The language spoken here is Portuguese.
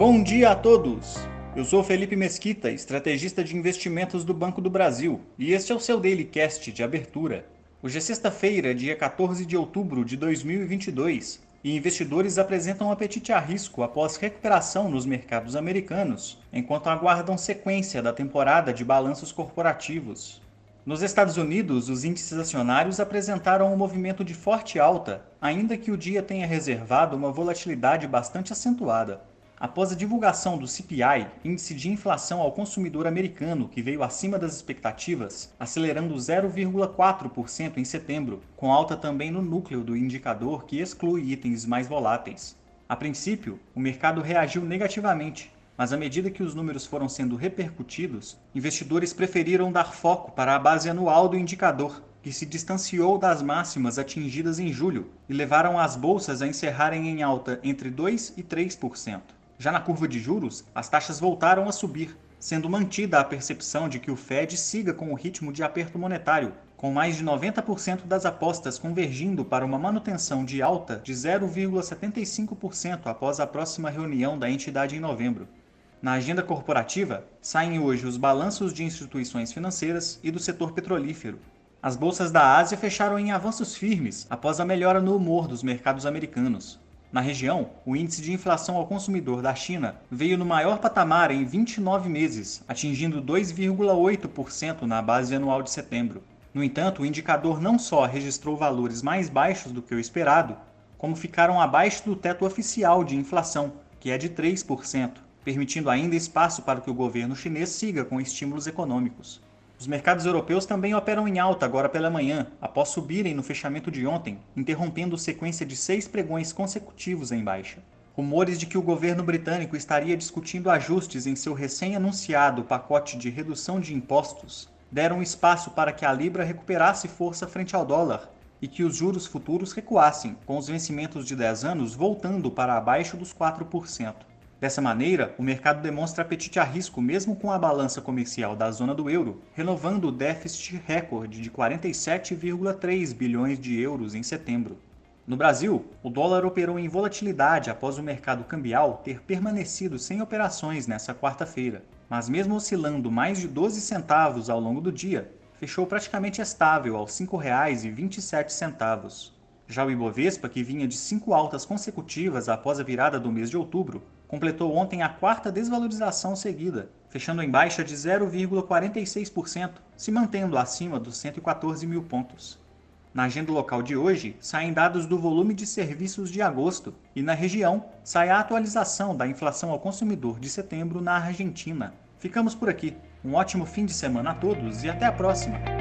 Bom dia a todos! Eu sou Felipe Mesquita, estrategista de investimentos do Banco do Brasil, e este é o seu Daily Cast de abertura. Hoje é sexta-feira, dia 14 de outubro de 2022, e investidores apresentam apetite a risco após recuperação nos mercados americanos, enquanto aguardam sequência da temporada de balanços corporativos. Nos Estados Unidos, os índices acionários apresentaram um movimento de forte alta, ainda que o dia tenha reservado uma volatilidade bastante acentuada. Após a divulgação do CPI, índice de inflação ao consumidor americano, que veio acima das expectativas, acelerando 0,4% em setembro, com alta também no núcleo do indicador que exclui itens mais voláteis. A princípio, o mercado reagiu negativamente, mas à medida que os números foram sendo repercutidos, investidores preferiram dar foco para a base anual do indicador, que se distanciou das máximas atingidas em julho e levaram as bolsas a encerrarem em alta entre 2 e 3%. Já na curva de juros, as taxas voltaram a subir, sendo mantida a percepção de que o Fed siga com o ritmo de aperto monetário, com mais de 90% das apostas convergindo para uma manutenção de alta de 0,75% após a próxima reunião da entidade em novembro. Na agenda corporativa, saem hoje os balanços de instituições financeiras e do setor petrolífero. As bolsas da Ásia fecharam em avanços firmes após a melhora no humor dos mercados americanos. Na região, o índice de inflação ao consumidor da China veio no maior patamar em 29 meses, atingindo 2,8% na base anual de setembro. No entanto, o indicador não só registrou valores mais baixos do que o esperado, como ficaram abaixo do teto oficial de inflação, que é de 3%, permitindo ainda espaço para que o governo chinês siga com estímulos econômicos. Os mercados europeus também operam em alta agora pela manhã, após subirem no fechamento de ontem, interrompendo sequência de seis pregões consecutivos em baixa. Rumores de que o governo britânico estaria discutindo ajustes em seu recém-anunciado pacote de redução de impostos deram espaço para que a libra recuperasse força frente ao dólar e que os juros futuros recuassem, com os vencimentos de 10 anos voltando para abaixo dos 4%. Dessa maneira, o mercado demonstra apetite a risco mesmo com a balança comercial da zona do euro, renovando o déficit recorde de 47,3 bilhões de euros em setembro. No Brasil, o dólar operou em volatilidade após o mercado cambial ter permanecido sem operações nesta quarta-feira, mas mesmo oscilando mais de 12 centavos ao longo do dia, fechou praticamente estável aos R$ 5,27. Já o Ibovespa, que vinha de cinco altas consecutivas após a virada do mês de outubro, completou ontem a quarta desvalorização seguida, fechando em baixa de 0,46%, se mantendo acima dos 114 mil pontos. Na agenda local de hoje, saem dados do volume de serviços de agosto e na região sai a atualização da inflação ao consumidor de setembro na Argentina. Ficamos por aqui. Um ótimo fim de semana a todos e até a próxima!